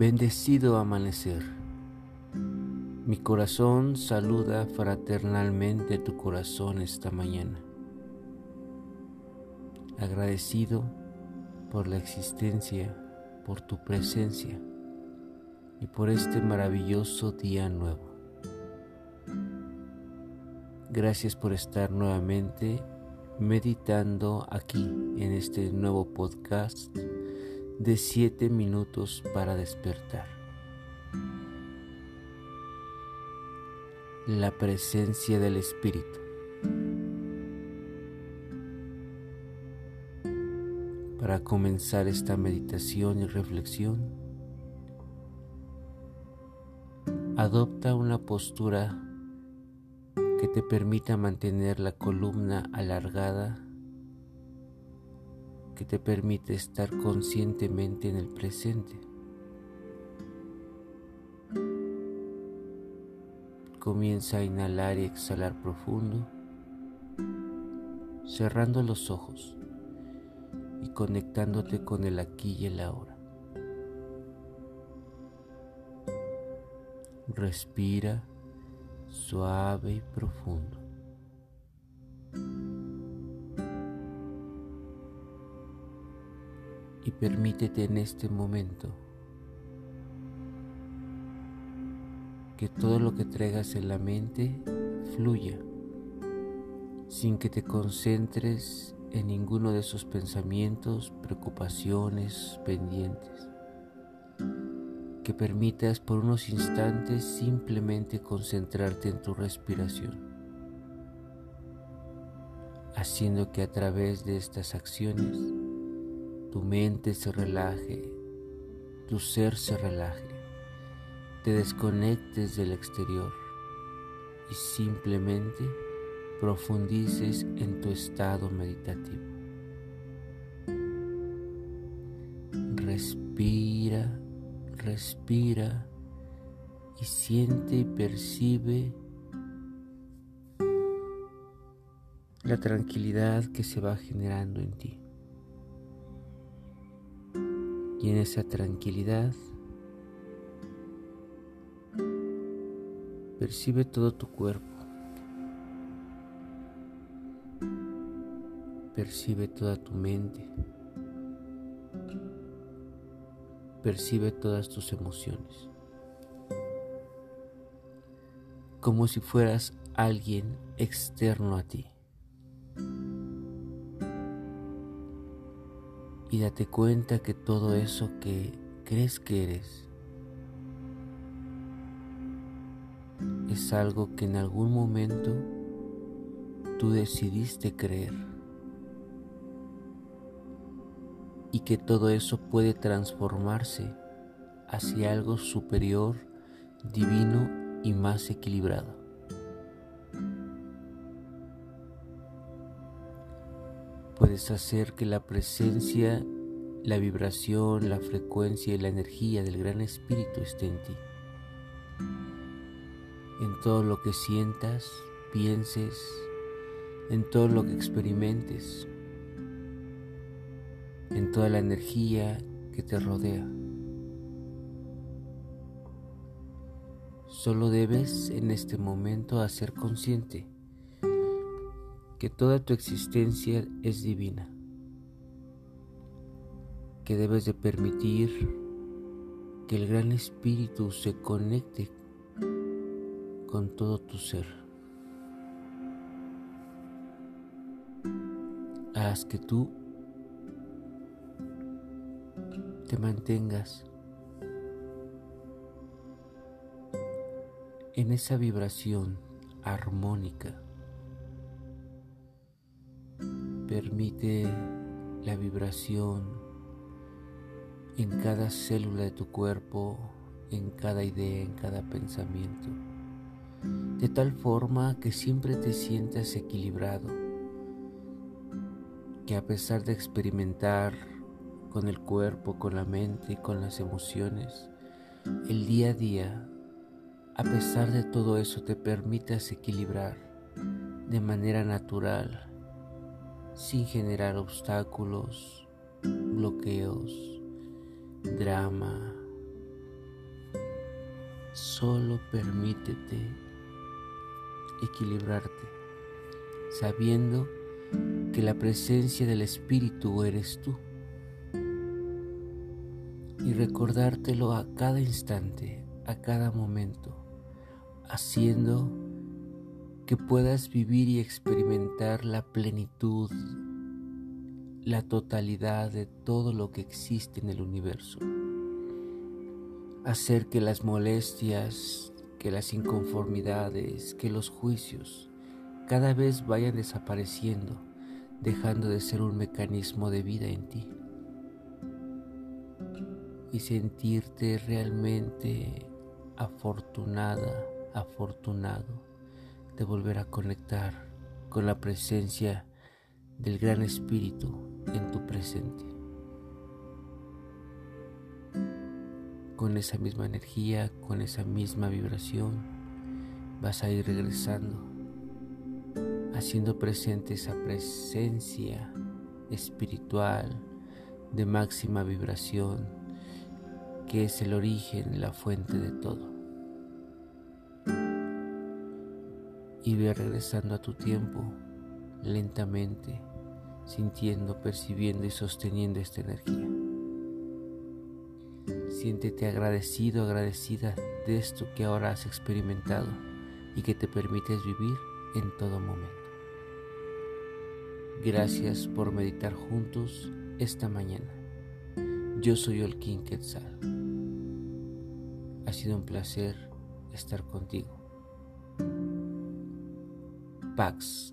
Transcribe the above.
Bendecido amanecer. Mi corazón saluda fraternalmente tu corazón esta mañana. Agradecido por la existencia, por tu presencia y por este maravilloso día nuevo. Gracias por estar nuevamente meditando aquí en este nuevo podcast de 7 minutos para despertar. La presencia del Espíritu. Para comenzar esta meditación y reflexión, adopta una postura que te permita mantener la columna alargada que te permite estar conscientemente en el presente. Comienza a inhalar y exhalar profundo, cerrando los ojos y conectándote con el aquí y el ahora. Respira suave y profundo. Y permítete en este momento que todo lo que traigas en la mente fluya sin que te concentres en ninguno de esos pensamientos, preocupaciones, pendientes. Que permitas por unos instantes simplemente concentrarte en tu respiración, haciendo que a través de estas acciones tu mente se relaje, tu ser se relaje, te desconectes del exterior y simplemente profundices en tu estado meditativo. Respira, respira y siente y percibe la tranquilidad que se va generando en ti. Y en esa tranquilidad percibe todo tu cuerpo. Percibe toda tu mente. Percibe todas tus emociones. Como si fueras alguien externo a ti. Y date cuenta que todo eso que crees que eres es algo que en algún momento tú decidiste creer y que todo eso puede transformarse hacia algo superior, divino y más equilibrado. Puedes hacer que la presencia, la vibración, la frecuencia y la energía del Gran Espíritu esté en ti. En todo lo que sientas, pienses, en todo lo que experimentes, en toda la energía que te rodea. Solo debes en este momento hacer consciente que toda tu existencia es divina, que debes de permitir que el gran espíritu se conecte con todo tu ser. Haz que tú te mantengas en esa vibración armónica Permite la vibración en cada célula de tu cuerpo, en cada idea, en cada pensamiento, de tal forma que siempre te sientas equilibrado, que a pesar de experimentar con el cuerpo, con la mente y con las emociones, el día a día, a pesar de todo eso, te permitas equilibrar de manera natural sin generar obstáculos, bloqueos, drama, Solo permítete equilibrarte, sabiendo que la presencia del Espíritu eres tú. Y recordártelo a cada instante, a cada momento, haciendo que puedas vivir y experimentar la plenitud, la totalidad de todo lo que existe en el universo. Hacer que las molestias, que las inconformidades, que los juicios cada vez vayan desapareciendo, dejando de ser un mecanismo de vida en ti. Y sentirte realmente afortunada, afortunado de volver a conectar con la presencia del Gran Espíritu en tu presente. Con esa misma energía, con esa misma vibración, vas a ir regresando, haciendo presente esa presencia espiritual de máxima vibración que es el origen, la fuente de todo. Y ve regresando a tu tiempo lentamente, sintiendo, percibiendo y sosteniendo esta energía. Siéntete agradecido, agradecida de esto que ahora has experimentado y que te permites vivir en todo momento. Gracias por meditar juntos esta mañana. Yo soy Olkin Quetzal. Ha sido un placer estar contigo. bags